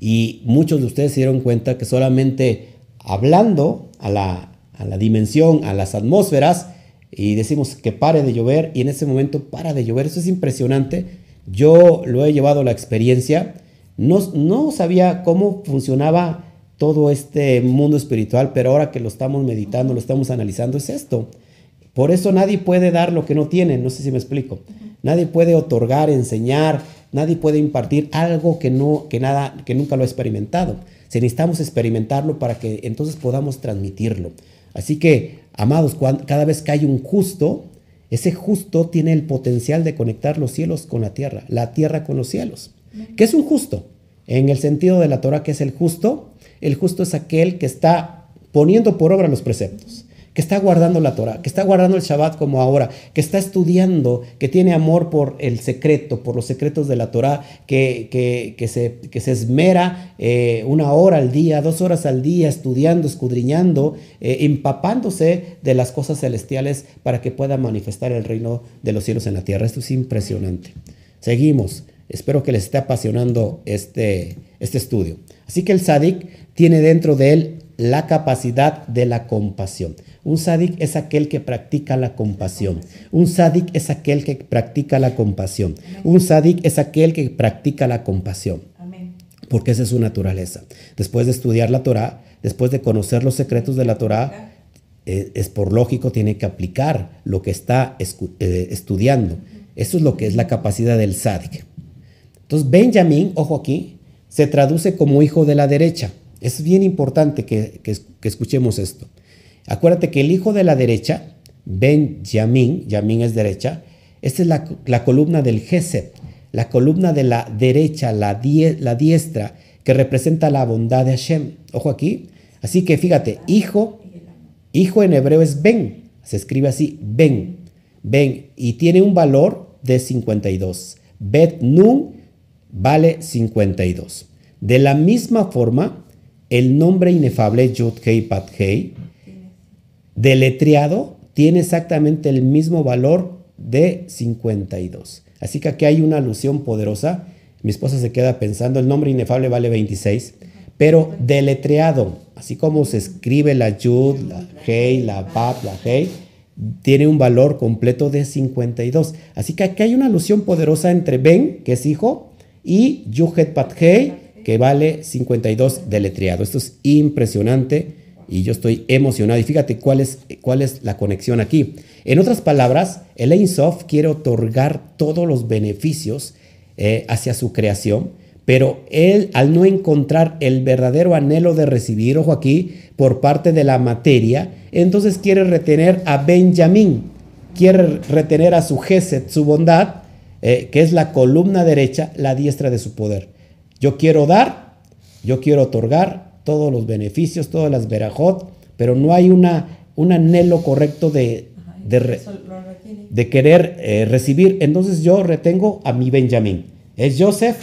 y muchos de ustedes se dieron cuenta que solamente hablando a la, a la dimensión, a las atmósferas, y decimos que pare de llover, y en ese momento para de llover. Eso es impresionante. Yo lo he llevado a la experiencia. No, no sabía cómo funcionaba todo este mundo espiritual, pero ahora que lo estamos meditando, lo estamos analizando, es esto. Por eso nadie puede dar lo que no tiene, no sé si me explico. Nadie puede otorgar, enseñar, Nadie puede impartir algo que, no, que, nada, que nunca lo ha experimentado. Si necesitamos experimentarlo para que entonces podamos transmitirlo. Así que, amados, cada vez que hay un justo, ese justo tiene el potencial de conectar los cielos con la tierra, la tierra con los cielos. ¿Qué es un justo? En el sentido de la Torah, ¿qué es el justo? El justo es aquel que está poniendo por obra los preceptos que está guardando la Torah, que está guardando el Shabbat como ahora, que está estudiando, que tiene amor por el secreto, por los secretos de la Torah, que, que, se, que se esmera eh, una hora al día, dos horas al día, estudiando, escudriñando, eh, empapándose de las cosas celestiales para que pueda manifestar el reino de los cielos en la tierra. Esto es impresionante. Seguimos. Espero que les esté apasionando este, este estudio. Así que el Sadik tiene dentro de él la capacidad de la compasión. Un sadik es aquel que practica la compasión. Un sadik es aquel que practica la compasión. Un sadik es aquel que practica la compasión. Amén. Porque esa es su naturaleza. Después de estudiar la Torah, después de conocer los secretos de la Torah, eh, es por lógico, tiene que aplicar lo que está eh, estudiando. Eso es lo que es la capacidad del sadik. Entonces, Benjamín, ojo aquí, se traduce como hijo de la derecha. Es bien importante que, que es- que escuchemos esto. Acuérdate que el hijo de la derecha, Benjamín, Yamín es derecha, esta es la, columna del Gesed, la columna de la derecha, la, die- la diestra, que representa la bondad de Hashem. Ojo aquí. Así que fíjate, hijo, hijo en hebreo es Ben, se escribe así, Ben, Ben, y tiene un valor de 52. Bet Nun vale 52. De la misma forma, el nombre inefable Yud Hei, deletreado, tiene exactamente el mismo valor de 52. Así que aquí hay una alusión poderosa. Mi esposa se queda pensando, el nombre inefable vale 26, pero deletreado, así como se escribe la Yud, la Hei, la Pat, la Hei, tiene un valor completo de 52. Así que aquí hay una alusión poderosa entre Ben, que es hijo, y Yuhet Pat Hei, que vale 52 deletreado. Esto es impresionante y yo estoy emocionado. Y fíjate cuál es, cuál es la conexión aquí. En otras palabras, el Sof quiere otorgar todos los beneficios eh, hacia su creación, pero él, al no encontrar el verdadero anhelo de recibir, ojo aquí, por parte de la materia, entonces quiere retener a Benjamín, quiere retener a su Gesed, su bondad, eh, que es la columna derecha, la diestra de su poder. Yo quiero dar, yo quiero otorgar todos los beneficios, todas las verajot, pero no hay una, un anhelo correcto de, Ajá, de, re- querer eh, recibir. Entonces yo retengo a mi Benjamín. Es Joseph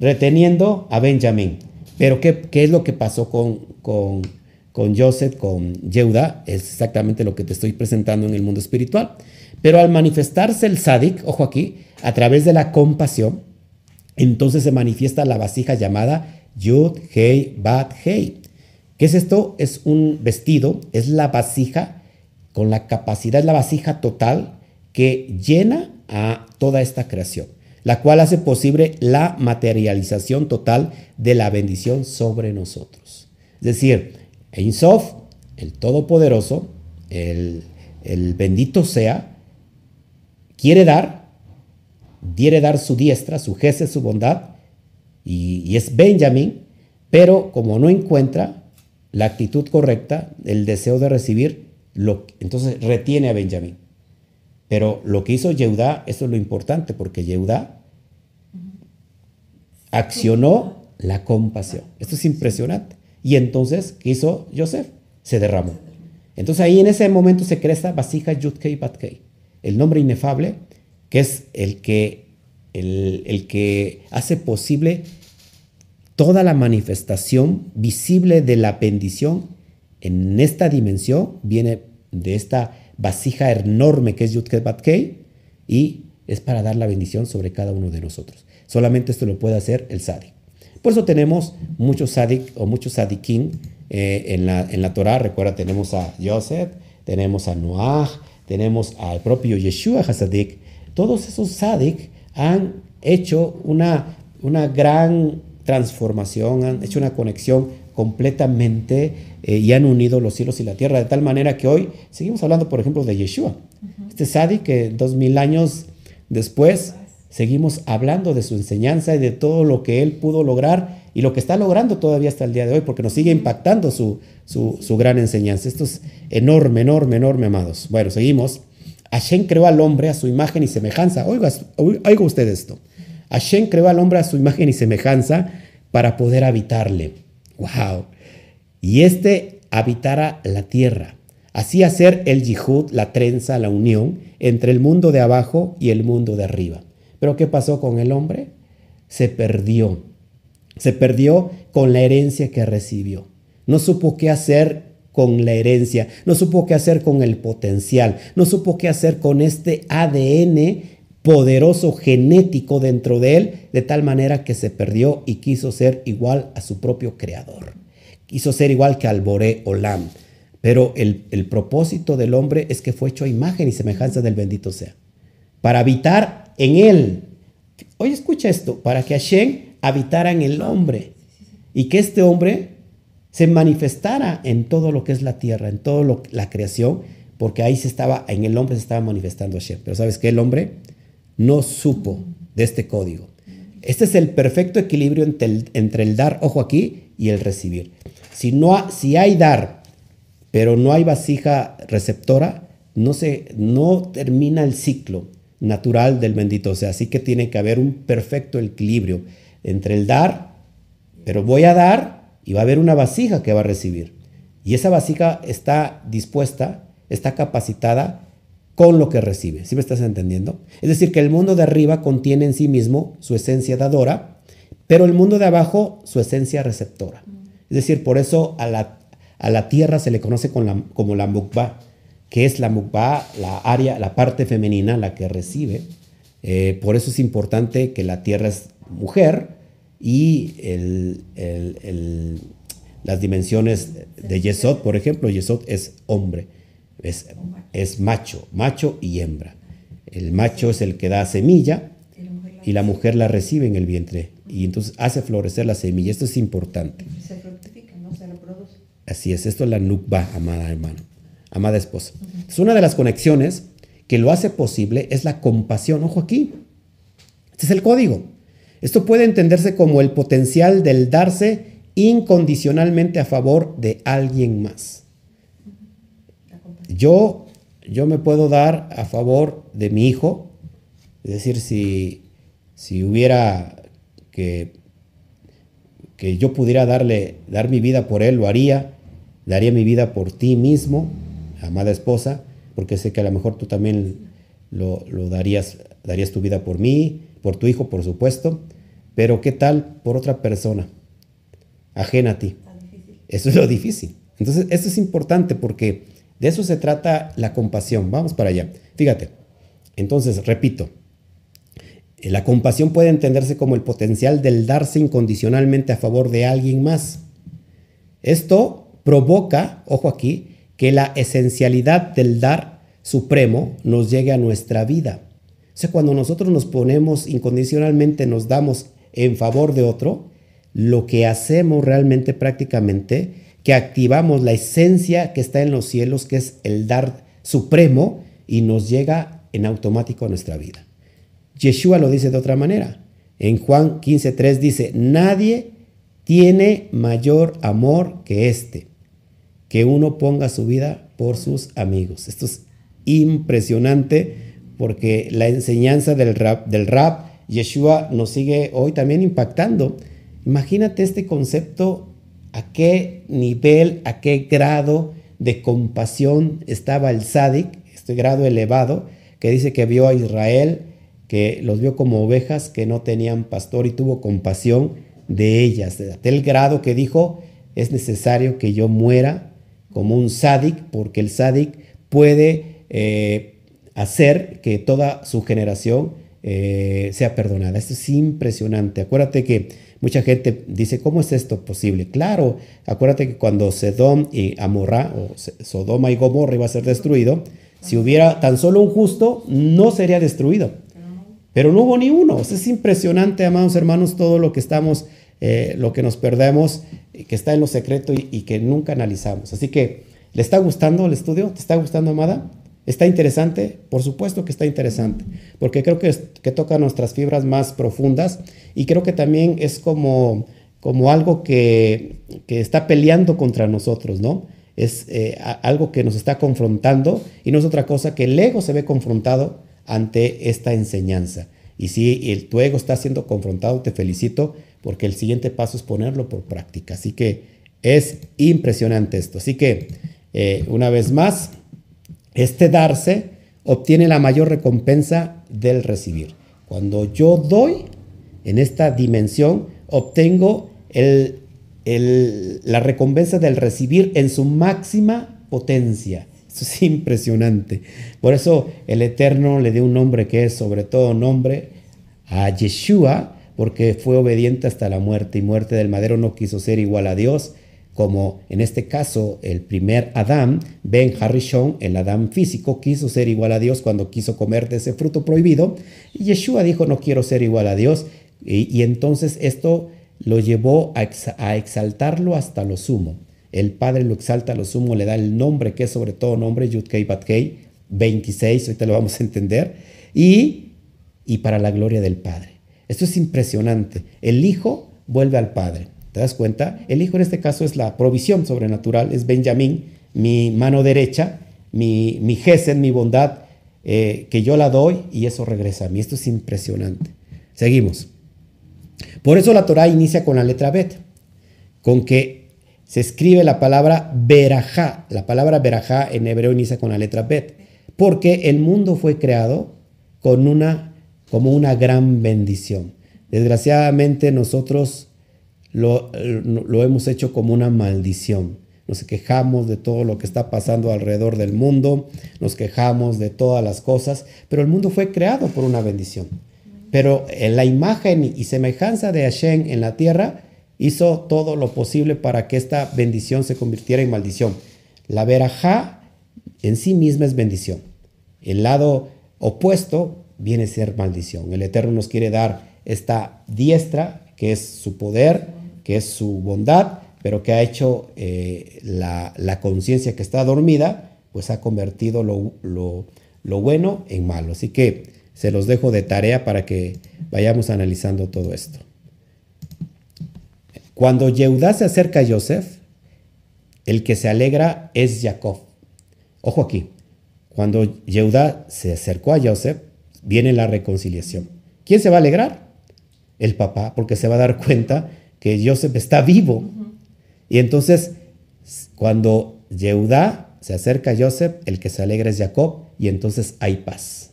reteniendo a Benjamín. Pero ¿qué, qué es lo que pasó con, con, con Joseph, con Yehuda? Es exactamente lo que te estoy presentando en el mundo espiritual. Pero al manifestarse el sádic, ojo aquí, a través de la compasión, entonces se manifiesta la vasija llamada Yud, Hei, Bat, Hei. ¿Qué es esto? Es un vestido, es la vasija con la capacidad, la vasija total que llena a toda esta creación, la cual hace posible la materialización total de la bendición sobre nosotros. Es decir, Ein Sof, el Todopoderoso, el, el bendito sea, quiere dar, quiere dar su diestra, su jefe, su bondad, y, es Benjamín, pero como no encuentra la actitud correcta, el deseo de recibir, lo, entonces retiene a Benjamín. Pero lo que hizo Yehudá, eso es lo importante, porque Yehudá accionó la compasión. Esto es impresionante. Y entonces, ¿qué hizo Joseph? Se derramó. Entonces ahí en ese momento se crea esta vasija Yudkei Batkei, el nombre inefable, que es el que, el, que hace posible toda la manifestación visible de la bendición en esta dimensión, viene de esta vasija enorme que es Yudkei Batkei, y es para dar la bendición sobre cada uno de nosotros. Solamente esto lo puede hacer el Sadik. Por eso tenemos muchos Sadik o muchos Sadikim eh, en, la, en la Torah. Recuerda, tenemos a Joseph, tenemos a Noah, tenemos al propio Yeshua Hasadik. Todos esos Sadik han hecho una, una gran transformación, han hecho una conexión completamente eh, y han unido los cielos y la tierra de tal manera que hoy seguimos hablando, por ejemplo, de Yeshua. Este Sadik que dos mil años después seguimos hablando de su enseñanza y de todo lo que él pudo lograr y lo que está logrando todavía hasta el día de hoy, porque nos sigue impactando su, su, su gran enseñanza. Esto es enorme, enorme, enorme, amados. Bueno, seguimos. Hashem creó al hombre a su imagen y semejanza. Oiga, oiga usted esto. Hashem creó al hombre a su imagen y semejanza para poder habitarle. ¡Wow! Y este habitara la tierra. Así hacer el yihud, la trenza, la unión entre el mundo de abajo y el mundo de arriba. Pero ¿qué pasó con el hombre? Se perdió. Se perdió con la herencia que recibió. No supo qué hacer con la herencia, no supo qué hacer con el potencial, no supo qué hacer con este ADN poderoso genético dentro de él, de tal manera que se perdió y quiso ser igual a su propio creador. quiso ser igual que al Boré Olam. Pero el, el propósito del hombre es que fue hecho a imagen y semejanza del bendito sea. Para habitar en él. Oye, escucha esto. Para que Hashem habitara en el hombre. Y que este hombre se manifestara en todo lo que es la tierra, en toda la creación, porque ahí se estaba, en el hombre se estaba manifestando Hashem. Pero ¿sabes qué? El hombre no supo de este código. Este es el perfecto equilibrio entre el, entre el dar, ojo aquí, y el recibir. Si, no si hay dar, pero no hay vasija receptora, no, se, no termina el ciclo natural del bendito. O sea, así que tiene que haber un perfecto equilibrio entre el dar, pero voy a dar y va a haber una vasija que va a recibir. Y esa vasija está dispuesta, está capacitada con lo que recibe. ¿Sí me estás entendiendo? Es decir, que el mundo de arriba contiene en sí mismo su esencia dadora, pero el mundo de abajo su esencia receptora. Es decir, por eso a la, a la tierra se le conoce como la mukba, que es la mukba, la área, la parte femenina, la que recibe. Eh, por eso es importante que la tierra es mujer y las dimensiones de Yesod, por ejemplo, Yesod es hombre es, macho, macho y hembra. El macho es el que da semilla y la mujer la recibe en el vientre y entonces hace florecer la semilla. Esto es importante. Se fructifica, no se reproduce. Así es, esto es la nukba, amada hermano, amada esposa. Es una de las conexiones que lo hace posible es la compasión. Ojo aquí, este es el código. Esto puede entenderse como el potencial del darse incondicionalmente a favor de alguien más. Yo, yo me puedo dar a favor de mi hijo, es decir, si, si hubiera que, que yo pudiera darle, dar mi vida por él, lo haría, daría mi vida por ti mismo, amada esposa, porque sé que a lo mejor tú también lo, lo darías, darías tu vida por mí, por tu hijo, por supuesto, pero ¿qué tal por otra persona ajena a ti? Eso es lo difícil. Entonces, esto es importante porque de eso se trata la compasión. Vamos para allá. Fíjate. Entonces, repito, la compasión puede entenderse como el potencial del darse incondicionalmente a favor de alguien más. Esto provoca, ojo aquí, que la esencialidad del dar supremo nos llegue a nuestra vida. Sea, cuando nosotros nos ponemos incondicionalmente, nos damos en favor de otro, lo que hacemos realmente prácticamente que activamos la esencia que está en los cielos, que es el dar supremo, y nos llega en automático a nuestra vida. Yeshua lo dice de otra manera. En Juan 15.3 dice, nadie tiene mayor amor que este, que uno ponga su vida por sus amigos. Esto es impresionante porque la enseñanza del rap, del rap, Yeshua nos sigue hoy también impactando. Imagínate este concepto a qué nivel, a qué grado de compasión estaba el Sadik, este grado elevado, que dice que vio a Israel, que los vio como ovejas que no tenían pastor y tuvo compasión de ellas, de tal grado que dijo, es necesario que yo muera como un Sadik, porque el Sadik puede eh, hacer que toda su generación eh, sea perdonada. Esto es impresionante. Acuérdate que Mucha gente dice, ¿cómo es esto posible? Claro, acuérdate que cuando Sedom y Amorra, o Sodoma y Gomorra iba a ser destruido, si hubiera tan solo un justo, no sería destruido. Pero no hubo ni uno. es impresionante, amados hermanos, todo lo que estamos, eh, lo que nos perdemos, que está en lo secreto y, y que nunca analizamos. Así que, ¿le está gustando el estudio? ¿Te está gustando, amada? ¿Está interesante? Por supuesto que está interesante, porque creo que, que toca nuestras fibras más profundas y creo que también es como, como algo que, que está peleando contra nosotros, ¿no? Es eh, algo que nos está confrontando y no es otra cosa que el ego se ve confrontado ante esta enseñanza. Y si el, tu ego está siendo confrontado, te felicito porque el siguiente paso es ponerlo por práctica. Así que es impresionante esto. Así que, eh, una vez más, este darse obtiene la mayor recompensa del recibir. Cuando yo doy en esta dimensión, obtengo la recompensa del recibir en su máxima potencia. Eso es impresionante. Por eso el Eterno le dio un nombre que es sobre todo nombre a Yeshua, porque fue obediente hasta la muerte y muerte del madero no quiso ser igual a Dios, como en este caso el primer Adán, Ben Harrison, el Adán físico, quiso ser igual a Dios cuando quiso comer de ese fruto prohibido, y Yeshua dijo, no quiero ser igual a Dios, y, entonces esto lo llevó a, exaltarlo hasta lo sumo. El Padre lo exalta a lo sumo, le da el nombre que es sobre todo nombre, Yudkei Batkei, 26, ahorita lo vamos a entender, y, y para la gloria del Padre. Esto es impresionante. El Hijo vuelve al Padre. ¿Te das cuenta? El Hijo en este caso es la provisión sobrenatural, es Benjamín, mi mano derecha, mi, mi mi bondad, eh, que yo la doy y eso regresa a mí. Esto es impresionante. Seguimos. Por eso la Torah inicia con la letra Bet, con que se escribe la palabra Berajá. La palabra Berajá en hebreo inicia con la letra Bet, porque el mundo fue creado con una, como una gran bendición. Desgraciadamente nosotros lo, hemos hecho como una maldición. Nos quejamos de todo lo que está pasando alrededor del mundo, nos quejamos de todas las cosas, pero el mundo fue creado por una bendición. Pero en la imagen y semejanza de Hashem en la tierra hizo todo lo posible para que esta bendición se convirtiera en maldición. La verajá en sí misma es bendición. El lado opuesto viene a ser maldición. El Eterno nos quiere dar esta diestra, que es su poder, que es su bondad, pero que ha hecho eh, la, conciencia que está dormida, pues ha convertido lo, bueno en malo. Así que se los dejo de tarea para que vayamos analizando todo esto. Cuando Yehudá se acerca a Joseph, el que se alegra es Jacob. Ojo aquí, cuando Yehudá se acercó a Joseph, viene la reconciliación. ¿Quién se va a alegrar? El papá, porque se va a dar cuenta que Joseph está vivo. Y entonces, cuando Yehudá se acerca a Joseph, el que se alegra es Jacob, y entonces hay paz.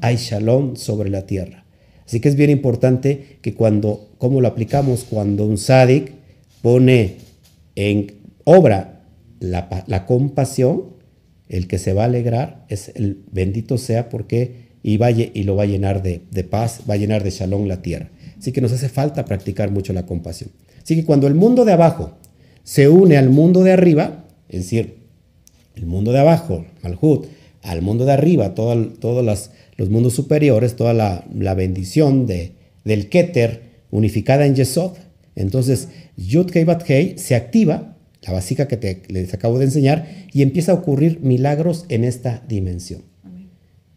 Hay shalom sobre la tierra. Así que es bien importante que cuando, ¿cómo lo aplicamos? Cuando un sádic pone en obra la, compasión, el que se va a alegrar es el bendito sea porque y, vaya, y lo va a llenar de, de paz, va a llenar de shalom la tierra. Así que nos hace falta practicar mucho la compasión. Así que cuando el mundo de abajo se une al mundo de arriba, es decir, el mundo de abajo, Malhut, al mundo de arriba, todos los mundos superiores, toda la, bendición de, del Keter unificada en Yesod, entonces Yud Kei Bat se activa, la básica que te, les acabo de enseñar, y empieza a ocurrir milagros en esta dimensión.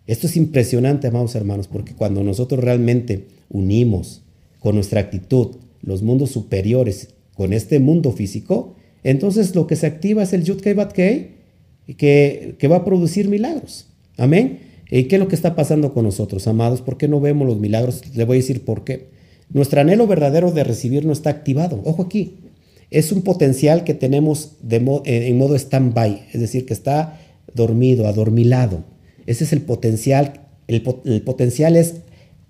Esto es impresionante, amados hermanos, porque cuando nosotros realmente unimos con nuestra actitud, los mundos superiores con este mundo físico, entonces lo que se activa es el Yud Kei Bat Kei, que, que va a producir milagros. Amén. ¿Y qué es lo que está pasando con nosotros, amados? ¿Por qué no vemos los milagros? Le voy a decir por qué. Nuestro anhelo verdadero de recibir no está activado. Ojo aquí. Es un potencial que tenemos de en modo stand-by, es decir, que está dormido, adormilado. Ese es el potencial. El, el potencial es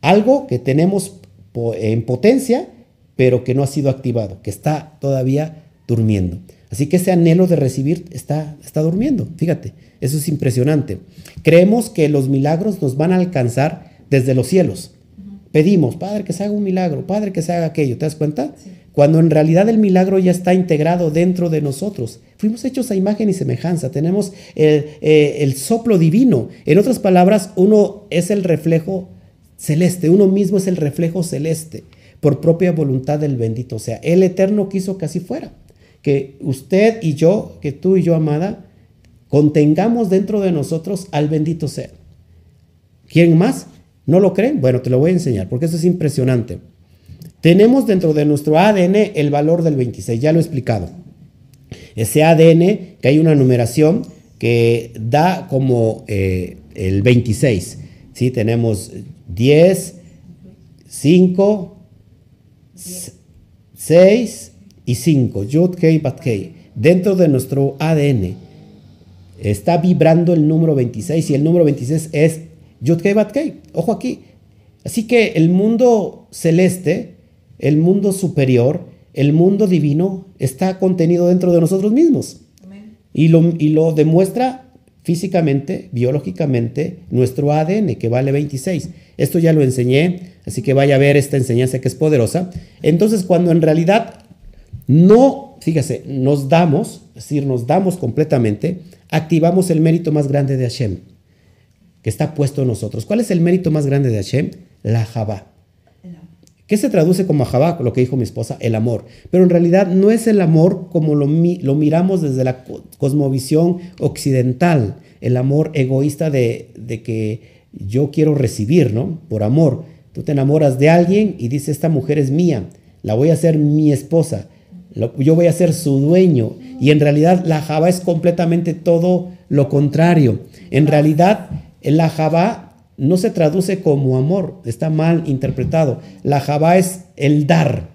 algo que tenemos en potencia, pero que no ha sido activado, que está todavía durmiendo. Así que ese anhelo de recibir está, está durmiendo. Fíjate, eso es impresionante. Creemos que los milagros nos van a alcanzar desde los cielos. Pedimos, Padre, que se haga un milagro, Padre, que se haga aquello. ¿Te das cuenta? Cuando en realidad el milagro ya está integrado dentro de nosotros. Fuimos hechos a imagen y semejanza. Tenemos el, eh, el soplo divino. En otras palabras, uno es el reflejo celeste, uno mismo es el reflejo celeste, por propia voluntad del bendito. O sea, el Eterno quiso que así fuera, que usted y yo, que tú y yo, amada, contengamos dentro de nosotros al bendito ser. ¿Quién más? ¿No lo creen? Bueno, te lo voy a enseñar, porque eso es impresionante. Tenemos dentro de nuestro ADN el valor del 26, ya lo he explicado. Ese ADN, que hay una numeración que da como eh, el 26. ¿Sí? Tenemos 10, 5, 6 y 5. Yud, Kei, Bat, Kei. Dentro de nuestro ADN está vibrando el número 26 y el número 26 es Yud, Kei, Bat, Kei. Ojo aquí. Así que el mundo celeste, el mundo superior, el mundo divino está contenido dentro de nosotros mismos. Y lo, y lo demuestra físicamente, biológicamente, nuestro ADN, que vale 26. Esto ya lo enseñé, así que vaya a ver esta enseñanza que es poderosa. Entonces, cuando en realidad no, fíjese, nos damos, es decir, nos damos completamente, activamos el mérito más grande de Hashem, que está puesto en nosotros. ¿Cuál es el mérito más grande de Hashem? La Jabá. ¿Qué se traduce como Jabá? Lo que dijo mi esposa, el amor. Pero en realidad no es el amor como lo, lo miramos desde la cosmovisión occidental, el amor egoísta de, de que yo quiero recibir, ¿no? Por amor. Tú te enamoras de alguien y dices, esta mujer es mía, la voy a hacer mi esposa, yo voy a ser su dueño. Y en realidad la Jabá es completamente todo lo contrario. En realidad la Jabá no se traduce como amor, está mal interpretado. La Jabá es el dar.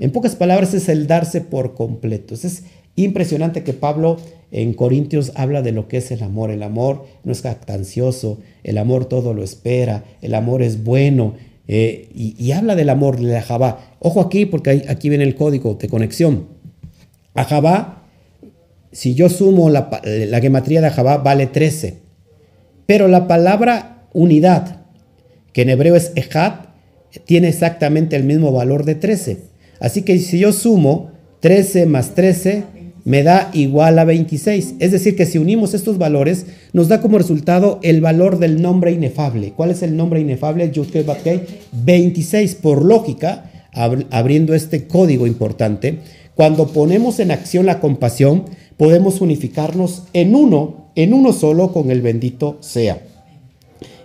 En pocas palabras es el darse por completo. Es impresionante que Pablo en Corintios habla de lo que es el amor. El amor no es jactancioso, el amor todo lo espera, el amor es bueno. Eh, y, habla del amor de la Jabá. Ojo aquí, porque aquí viene el código de conexión. A Jabá, si yo sumo la, la gematría de Jabá, vale 13. Pero la palabra unidad, que en hebreo es ejad, tiene exactamente el mismo valor de 13. Así que si yo sumo 13 más 13, me da igual a 26. Es decir, que si unimos estos valores, nos da como resultado el valor del nombre inefable. ¿Cuál es el nombre inefable? 26. Por lógica, abriendo este código importante, cuando ponemos en acción la compasión, podemos unificarnos en uno, en uno solo con el bendito sea.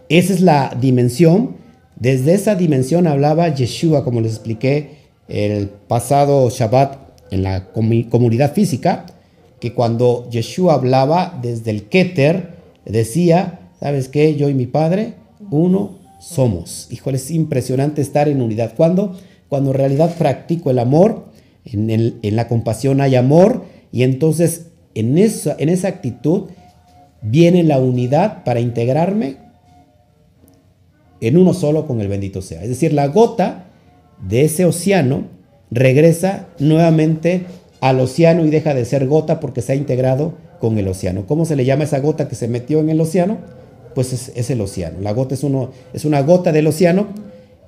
Esa es la dimensión. Desde esa dimensión hablaba Yeshua, como les expliqué el pasado Shabbat en la comunidad física, que cuando Yeshua hablaba desde el Keter, decía, ¿sabes qué? Yo y mi Padre, uno somos. Híjole, es impresionante estar en unidad. Cuando en realidad practico el amor, en, la compasión hay amor, y entonces en esa actitud viene la unidad para integrarme en uno solo con el bendito sea. Es decir, la gota de ese océano regresa nuevamente al océano y deja de ser gota porque se ha integrado con el océano. ¿Cómo se le llama esa gota que se metió en el océano? Pues es, el océano. La gota es, uno, es, una gota del océano,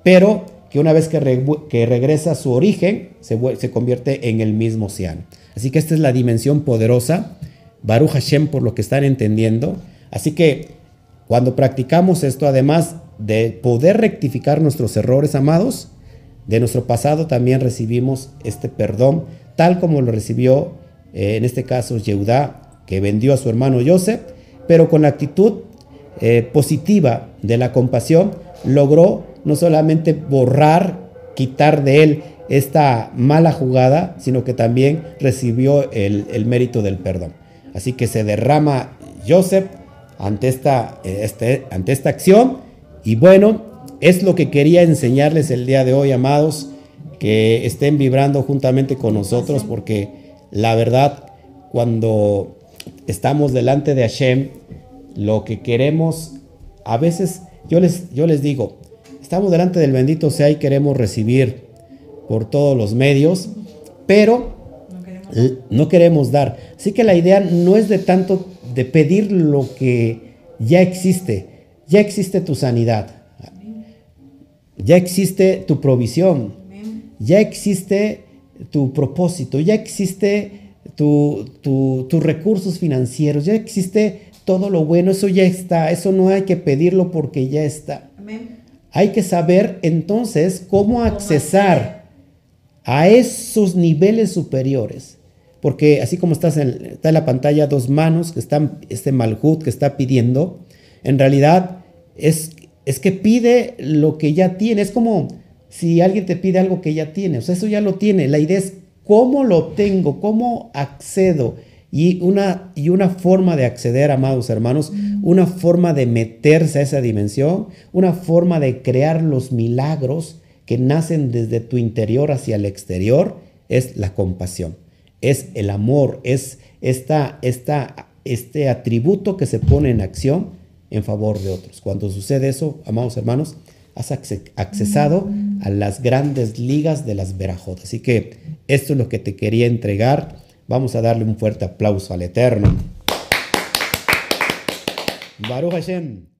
pero que una vez que, regresa a su origen, se, se, convierte en el mismo océano. Así que esta es la dimensión poderosa, Baruch Hashem, por lo que están entendiendo. Así que cuando practicamos esto, además de poder rectificar nuestros errores, amados, de nuestro pasado también recibimos este perdón, tal como lo recibió eh, en este caso Yehudá, que vendió a su hermano Joseph, pero con la actitud eh, positiva de la compasión, logró no solamente borrar, quitar de él esta mala jugada, sino que también recibió el, el mérito del perdón. Así que se derrama Joseph ante esta, eh, este, ante esta acción y bueno, es lo que quería enseñarles el día de hoy, amados, que estén vibrando juntamente con nosotros, porque la verdad, cuando estamos delante de Hashem, lo que queremos, a veces yo les, yo les digo, estamos delante del bendito sea y queremos recibir por todos los medios, pero no queremos dar. Así que la idea no es de tanto de pedir lo que ya existe, ya existe tu sanidad, ya existe tu provisión, ya existe tu propósito, ya existe tus recursos financieros, ya existe todo lo bueno, eso ya está, eso no hay que pedirlo porque ya está. Hay que saber entonces cómo accesar a esos niveles superiores. Porque así como estás en, está en la pantalla dos manos que están, este malhut que está pidiendo, en realidad es es que pide lo que ya tiene. Es como si alguien te pide algo que ya tiene. O sea, eso ya lo tiene. La idea es cómo lo obtengo, cómo accedo. Y una, y una forma de acceder, amados hermanos, una forma de meterse a esa dimensión, una forma de crear los milagros que nacen desde tu interior hacia el exterior, es la compasión, es el amor, es esta, esta, este atributo que se pone en acción en favor de otros. Cuando sucede eso, amados hermanos, has accesado a las grandes ligas de las verajotas. Así que esto es lo que te quería entregar. Vamos a darle un fuerte aplauso al Eterno. Baruch Hashem.